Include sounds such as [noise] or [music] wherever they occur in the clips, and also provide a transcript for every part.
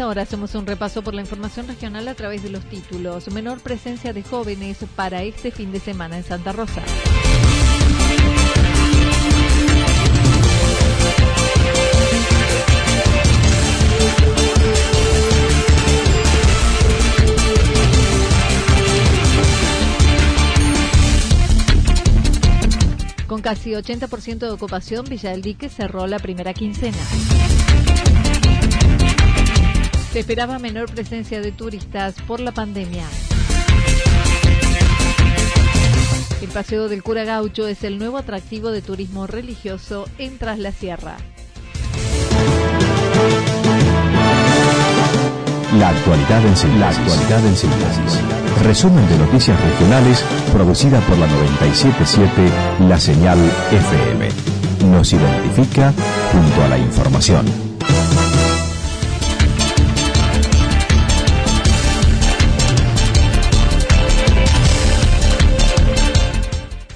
Esta hora hacemos un repaso por la información regional a través de los títulos. Menor presencia de jóvenes para este fin de semana en Santa Rosa. Con casi 80% de ocupación, Villa del Dique cerró la primera quincena. Se esperaba menor presencia de turistas por la pandemia. El Paseo del Cura Gaucho es el nuevo atractivo de turismo religioso en Tras la Sierra. La actualidad en síntesis. Resumen de noticias regionales producida por la 977 La Señal FM. Nos identifica junto a la información.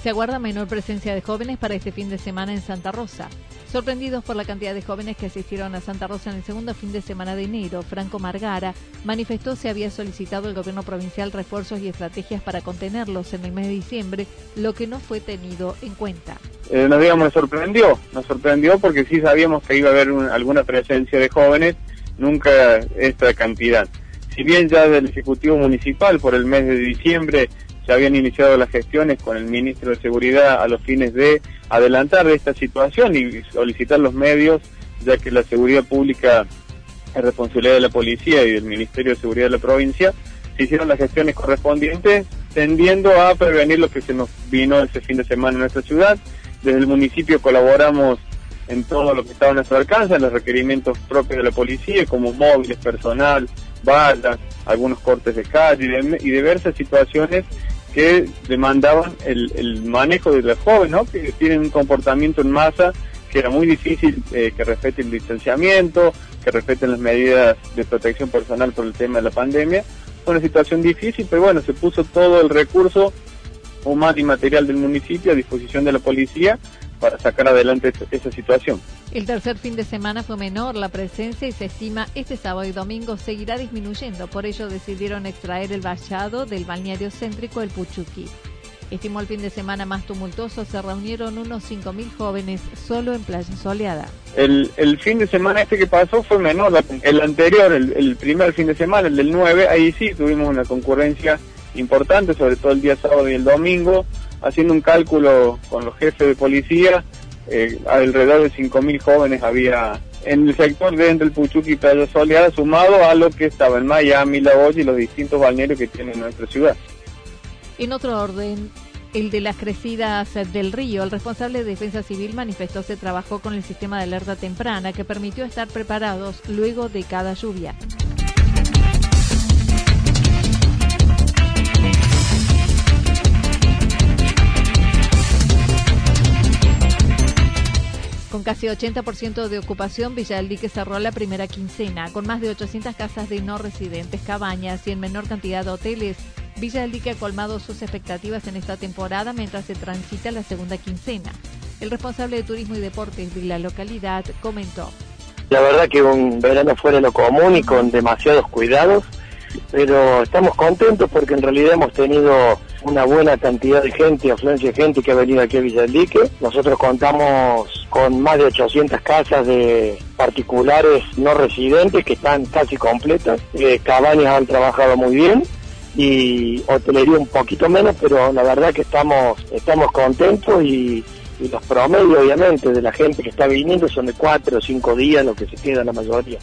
Se aguarda menor presencia de jóvenes para este fin de semana en Santa Rosa. Sorprendidos por la cantidad de jóvenes que asistieron a Santa Rosa en el segundo fin de semana de enero, Franco Margara manifestó se había solicitado al gobierno provincial refuerzos y estrategias para contenerlos en el mes de diciembre, lo que no fue tenido en cuenta. Eh, nos digamos, sorprendió, nos sorprendió porque sí sabíamos que iba a haber alguna presencia de jóvenes, nunca esta cantidad. Si bien ya del Ejecutivo Municipal por el mes de diciembre se habían iniciado las gestiones con el ministro de Seguridad a los fines de adelantar esta situación y solicitar los medios, ya que la seguridad pública es responsabilidad de la policía y del Ministerio de Seguridad de la provincia, se hicieron las gestiones correspondientes tendiendo a prevenir lo que se nos vino ese fin de semana en nuestra ciudad. Desde el municipio colaboramos en todo lo que estaba a nuestro alcance, en los requerimientos propios de la policía, como móviles, personal, balas, algunos cortes de calle y, diversas situaciones que demandaban el, manejo de los jóvenes, que tienen un comportamiento en masa que era muy difícil eh, que respeten el distanciamiento, que respeten las medidas de protección personal por el tema de la pandemia. Fue una situación difícil, pero bueno, se puso todo el recurso humano y material del municipio a disposición de la policía para sacar adelante esa situación. El tercer fin de semana fue menor la presencia y se estima este sábado y domingo seguirá disminuyendo. Por ello decidieron extraer el vallado del balneario céntrico El Puchuqui. Estimó el fin de semana más tumultuoso, se reunieron unos 5.000 jóvenes solo en Playa Soleada. El, fin de semana este que pasó fue menor, el anterior, el, el primer fin de semana, el del 9, ahí sí tuvimos una concurrencia importante, sobre todo el día sábado y el domingo, haciendo un cálculo con los jefes de policía, eh, alrededor de 5.000 jóvenes había en el sector de entre el Puchuqui y Playa Soleada, sumado a lo que estaba en Miami, La Olla y los distintos balnearios que tiene nuestra ciudad. En otro orden, el de las crecidas del río, el responsable de Defensa Civil manifestó se trabajó con el sistema de alerta temprana que permitió estar preparados luego de cada lluvia. Con casi 80% de ocupación, Villa del cerró la primera quincena, con más de 800 casas de no residentes, cabañas y en menor cantidad de hoteles. Villa del Dique ha colmado sus expectativas en esta temporada mientras se transita la segunda quincena. El responsable de Turismo y Deportes de la localidad comentó. La verdad que un verano fuera lo común y con demasiados cuidados, pero estamos contentos porque en realidad hemos tenido una buena cantidad de gente, afluencia de gente que ha venido aquí a Villa del. Nosotros contamos con más de 800 casas de particulares no residentes que están casi completas. Eh, cabañas han trabajado muy bien y hotelería un poquito menos, pero la verdad que estamos, estamos contentos y, y los promedios obviamente de la gente que está viniendo son de cuatro o cinco días, lo que se queda la mayoría.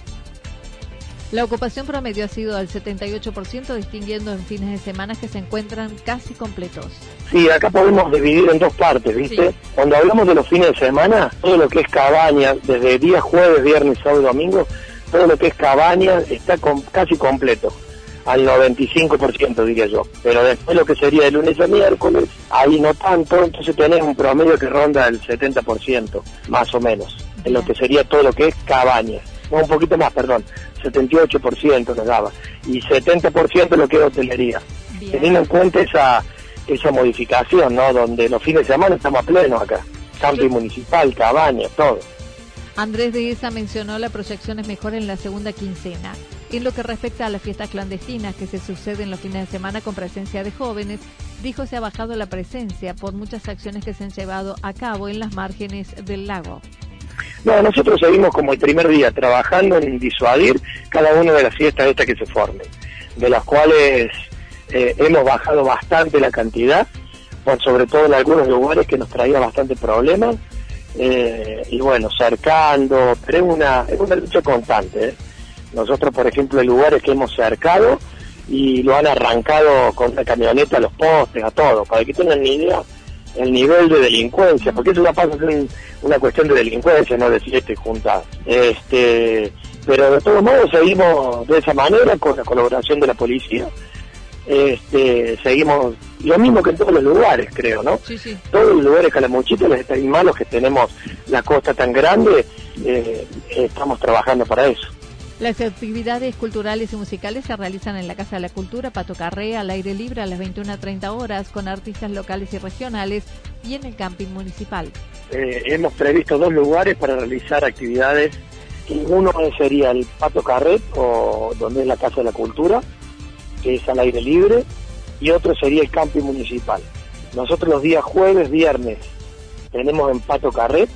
La ocupación promedio ha sido del 78%, distinguiendo en fines de semana que se encuentran casi completos. Sí, acá podemos dividir en dos partes, ¿viste? Cuando hablamos de los fines de semana, todo lo que es cabaña, desde día jueves, viernes, sábado y domingo, todo lo que es cabaña está casi completo, al 95% diría yo. Pero después lo que sería de lunes a miércoles, ahí no tanto, entonces tenés un promedio que ronda el 70%, más o menos, en lo que sería todo lo que es cabaña. No, un poquito más, perdón, 78% nos daba, y 70% lo que es hotelería. Teniendo en cuenta esa, esa modificación, ¿no? Donde los fines de semana estamos a pleno acá. Camping municipal, cabañas, todo. Andrés de esa mencionó la proyección es mejor en la segunda quincena. En lo que respecta a las fiestas clandestinas que se suceden los fines de semana con presencia de jóvenes, dijo se ha bajado la presencia por muchas acciones que se han llevado a cabo en las márgenes del lago. No, nosotros seguimos como el primer día trabajando en disuadir cada una de las fiestas estas que se formen, de las cuales eh, hemos bajado bastante la cantidad, por sobre todo en algunos lugares que nos traía bastante problemas, eh, y bueno, cercando, pero es una, es una lucha constante. ¿eh? Nosotros, por ejemplo, hay lugares que hemos cercado y lo han arrancado con la camioneta a los postes, a todo, para que tengan ni idea el nivel de delincuencia, porque eso no pasa a ser una cuestión de delincuencia, no de siete juntas. Este, pero de todos modos seguimos de esa manera con la colaboración de la policía. Este, seguimos lo mismo que en todos los lugares, creo, ¿no? Sí, sí. Todos los lugares calamuchitos, los malos que tenemos la costa tan grande, eh, estamos trabajando para eso. Las actividades culturales y musicales se realizan en la Casa de la Cultura Pato Carré al aire libre a las 21.30 horas con artistas locales y regionales y en el camping municipal. Eh, hemos previsto dos lugares para realizar actividades. Uno sería el Pato Carret, o donde es la Casa de la Cultura, que es al aire libre, y otro sería el camping municipal. Nosotros los días jueves, viernes, tenemos en Pato Carret,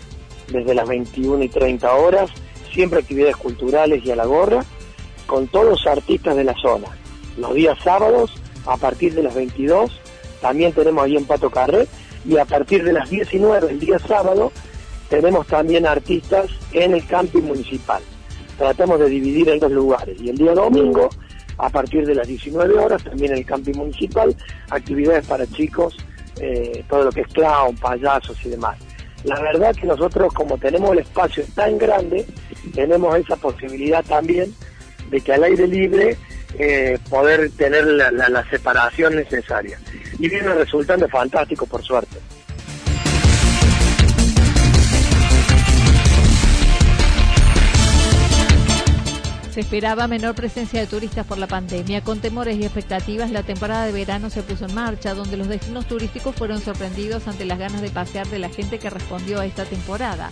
desde las 21 y 30 horas, siempre actividades culturales y a la gorra, con todos los artistas de la zona. Los días sábados, a partir de las 22, también tenemos ahí en Pato Carré, y a partir de las 19, el día sábado, tenemos también artistas en el camping municipal. Tratamos de dividir en dos lugares. Y el día domingo, a partir de las 19 horas, también en el camping municipal, actividades para chicos, eh, todo lo que es clown, payasos y demás. La verdad que nosotros, como tenemos el espacio tan grande, tenemos esa posibilidad también de que al aire libre eh, poder tener la, la, la, separación necesaria. Y viene resultando fantástico, por suerte. Se esperaba menor presencia de turistas por la pandemia. Con temores y expectativas, la temporada de verano se puso en marcha, donde los destinos turísticos fueron sorprendidos ante las ganas de pasear de la gente que respondió a esta temporada.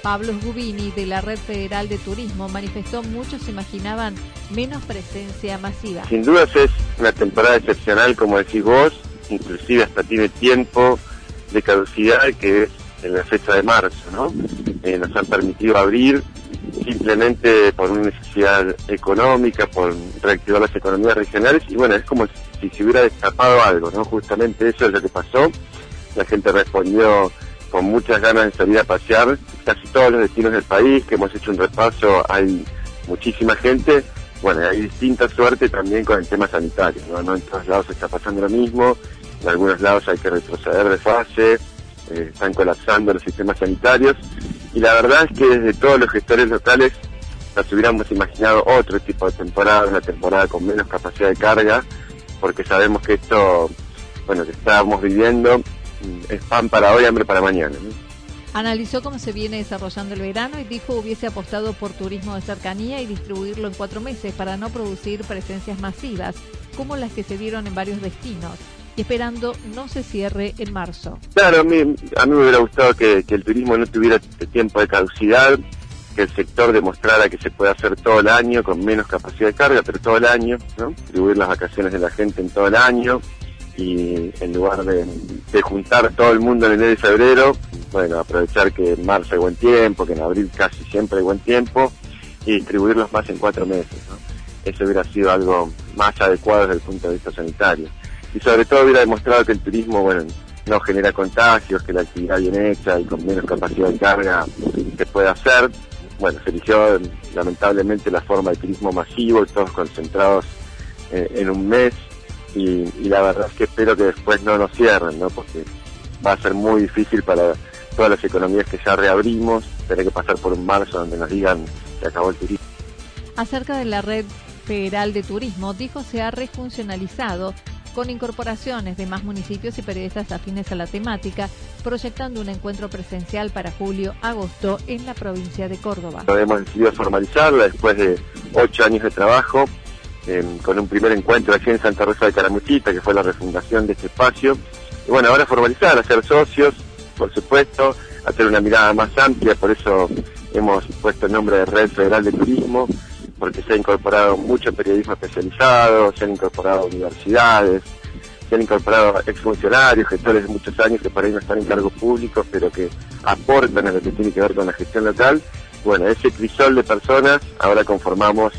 Pablo Gubini, de la Red Federal de Turismo, manifestó muchos imaginaban menos presencia masiva. Sin dudas es una temporada excepcional, como decís vos, inclusive hasta tiene tiempo de caducidad que es en la fecha de marzo, ¿no? Eh, nos han permitido abrir simplemente por una necesidad económica, por reactivar las economías regionales y bueno, es como si se hubiera destapado algo, ¿no? Justamente eso es lo que pasó. La gente respondió con muchas ganas de salir a pasear. Casi todos los destinos del país que hemos hecho un repaso hay muchísima gente. Bueno, hay distinta suerte también con el tema sanitario, ¿no? En todos lados está pasando lo mismo, en algunos lados hay que retroceder de fase, eh, están colapsando los sistemas sanitarios y la verdad es que desde todos los gestores locales nos hubiéramos imaginado otro tipo de temporada, una temporada con menos capacidad de carga, porque sabemos que esto, bueno, que estábamos viviendo es pan para hoy, hambre para mañana. Analizó cómo se viene desarrollando el verano y dijo hubiese apostado por turismo de cercanía y distribuirlo en cuatro meses para no producir presencias masivas, como las que se dieron en varios destinos, esperando no se cierre en marzo. Claro, a mí, a mí me hubiera gustado que, el turismo no tuviera tiempo de caducidad, que el sector demostrara que se puede hacer todo el año con menos capacidad de carga, pero todo el año, ¿no? distribuir las vacaciones de la gente en todo el año, y en lugar de, de, juntar todo el mundo en enero y febrero, bueno, aprovechar que en marzo hay buen tiempo, que en abril casi siempre hay buen tiempo, y distribuirlos más en cuatro meses. Eso hubiera sido algo más adecuado desde el punto de vista sanitario. Y sobre todo hubiera demostrado que el turismo, bueno, no genera contagios, que la actividad bien hecha y con menos capacidad de carga se puede hacer. Bueno, se eligió lamentablemente la forma de turismo masivo, todos concentrados eh, en un mes y, la verdad es que espero que después no nos cierren, ¿no? Porque va a ser muy difícil para todas las economías que ya reabrimos, tener que pasar por un marzo donde nos digan que acabó el turismo. Acerca de la red federal de turismo, dijo se ha refuncionalizado con incorporaciones de más municipios y periodistas afines a la temática, proyectando un encuentro presencial para julio-agosto en la provincia de Córdoba. Hemos decidido formalizarla después de ocho años de trabajo, con un primer encuentro aquí en Santa Rosa de Caramuchita, que fue la refundación de este espacio. Y bueno, ahora formalizar, hacer socios, por supuesto, hacer una mirada más amplia, por eso hemos puesto el nombre de Red Federal de Turismo, porque se ha incorporado mucho periodismo especializado, se han incorporado universidades, se han incorporado exfuncionarios, gestores de muchos años que por ahí no están en cargos públicos, pero que aportan en lo que tiene que ver con la gestión local. Bueno, ese crisol de personas ahora conformamos,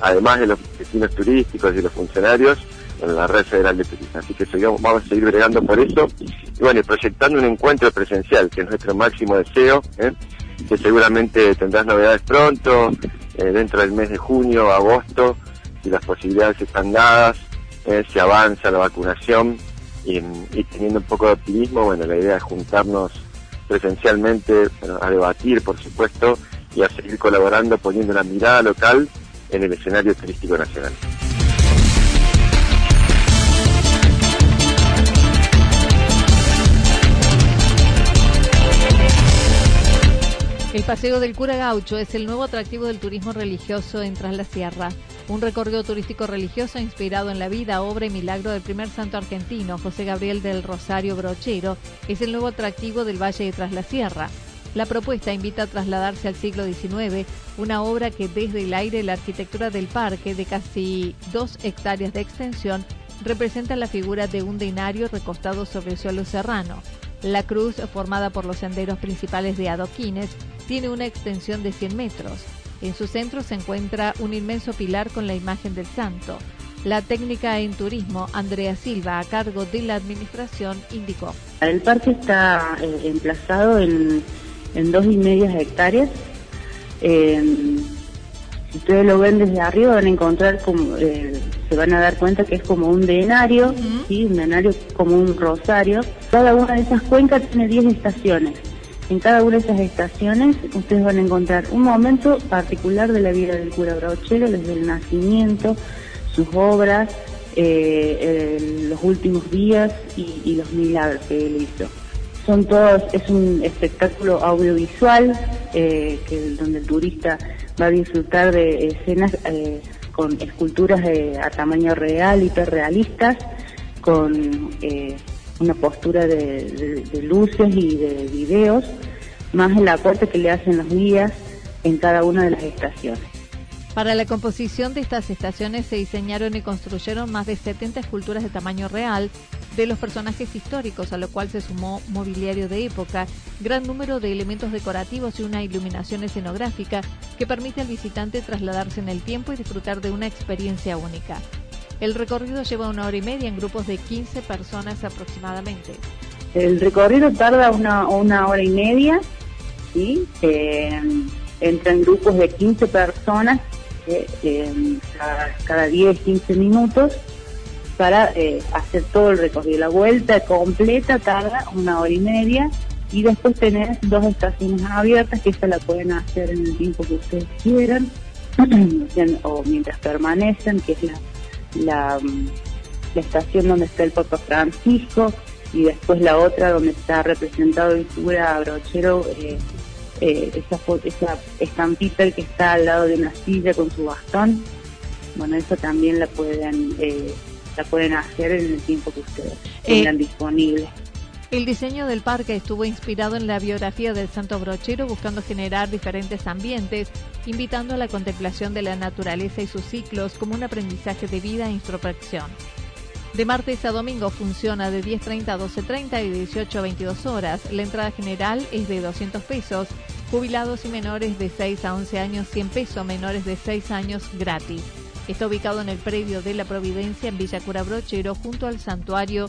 además de los destinos turísticos y los funcionarios, en la red federal de turismo. Así que vamos a seguir bregando por eso y bueno, proyectando un encuentro presencial, que es nuestro máximo deseo, ¿eh? que seguramente tendrás novedades pronto, eh, dentro del mes de junio, agosto, si las posibilidades están dadas, eh, se avanza la vacunación y, teniendo un poco de optimismo, bueno, la idea es juntarnos presencialmente a debatir, por supuesto, y a seguir colaborando poniendo la mirada local en el escenario turístico nacional. El Paseo del Cura Gaucho es el nuevo atractivo del turismo religioso en Tras la Sierra. Un recorrido turístico religioso inspirado en la vida, obra y milagro del primer santo argentino, José Gabriel del Rosario Brochero, es el nuevo atractivo del Valle de Tras la Sierra. La propuesta invita a trasladarse al siglo XIX, una obra que desde el aire la arquitectura del parque, de casi dos hectáreas de extensión, representa la figura de un denario recostado sobre el suelo serrano. La cruz, formada por los senderos principales de adoquines, tiene una extensión de 100 metros. En su centro se encuentra un inmenso pilar con la imagen del santo. La técnica en turismo, Andrea Silva, a cargo de la administración, indicó. El parque está eh, emplazado en, dos y media hectáreas. si ustedes lo ven desde arriba van a encontrar como, eh, se van a dar cuenta que es como un denario, un denario como un rosario. Cada una de esas cuencas tiene 10 estaciones. En cada una de esas estaciones ustedes van a encontrar un momento particular de la vida del cura Brochero, desde el nacimiento, sus obras, eh, los últimos días y, los milagros que él hizo. Son todos, es un espectáculo audiovisual eh, donde el turista va a disfrutar de escenas eh, con esculturas a tamaño real, hiperrealistas, con una postura de, luces y de videos, más el aporte que le hacen los guías en cada una de las estaciones. Para la composición de estas estaciones se diseñaron y construyeron más de 70 esculturas de tamaño real de los personajes históricos, a lo cual se sumó mobiliario de época, gran número de elementos decorativos y una iluminación escenográfica que permite al visitante trasladarse en el tiempo y disfrutar de una experiencia única. El recorrido lleva una hora y media en grupos de 15 personas aproximadamente. El recorrido tarda una, hora y media, ¿sí? Eh, entra en grupos de 15 personas eh, eh, cada, 10, 15 minutos para hacer todo el recorrido. La vuelta completa tarda una hora y media y después tenés dos estaciones abiertas que esa la pueden hacer en el tiempo que ustedes quieran [clears throat] o mientras permanecen, que es la la, estación donde está el Papa Francisco y después la otra donde está representado en figura brochero eh, eh, esa, esa estampita que está al lado de una silla con su bastón. Bueno eso también la pueden eh, la pueden hacer en el tiempo que ustedes tengan disponible el diseño del parque estuvo inspirado en la biografía del santo brochero, buscando generar diferentes ambientes, invitando a la contemplación de la naturaleza y sus ciclos como un aprendizaje de vida e introspección. De martes a domingo funciona de 10.30 a 12.30 y de 18 a 22 horas. La entrada general es de 200 pesos. Jubilados y menores de 6 a 11 años 100 pesos, menores de 6 años gratis. Está ubicado en el predio de la Providencia en Villa Brochero junto al santuario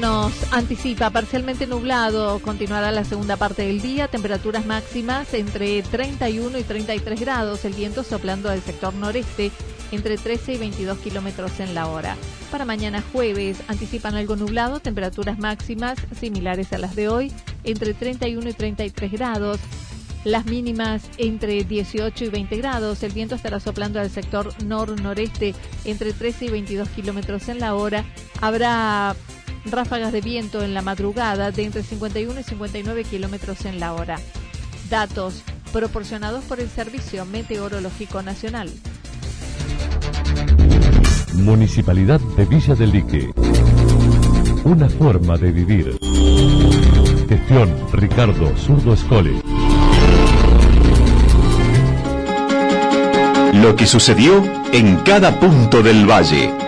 Nos anticipa parcialmente nublado, continuará la segunda parte del día, temperaturas máximas entre 31 y 33 grados, el viento soplando del sector noreste entre 13 y 22 kilómetros en la hora. Para mañana jueves anticipan algo nublado, temperaturas máximas similares a las de hoy, entre 31 y 33 grados. Las mínimas entre 18 y 20 grados. El viento estará soplando al sector nor-noreste entre 13 y 22 kilómetros en la hora. Habrá ráfagas de viento en la madrugada de entre 51 y 59 kilómetros en la hora. Datos proporcionados por el Servicio Meteorológico Nacional. Municipalidad de Villa del Lique. Una forma de vivir. Gestión Ricardo Zurdo Escole. Lo que sucedió en cada punto del valle.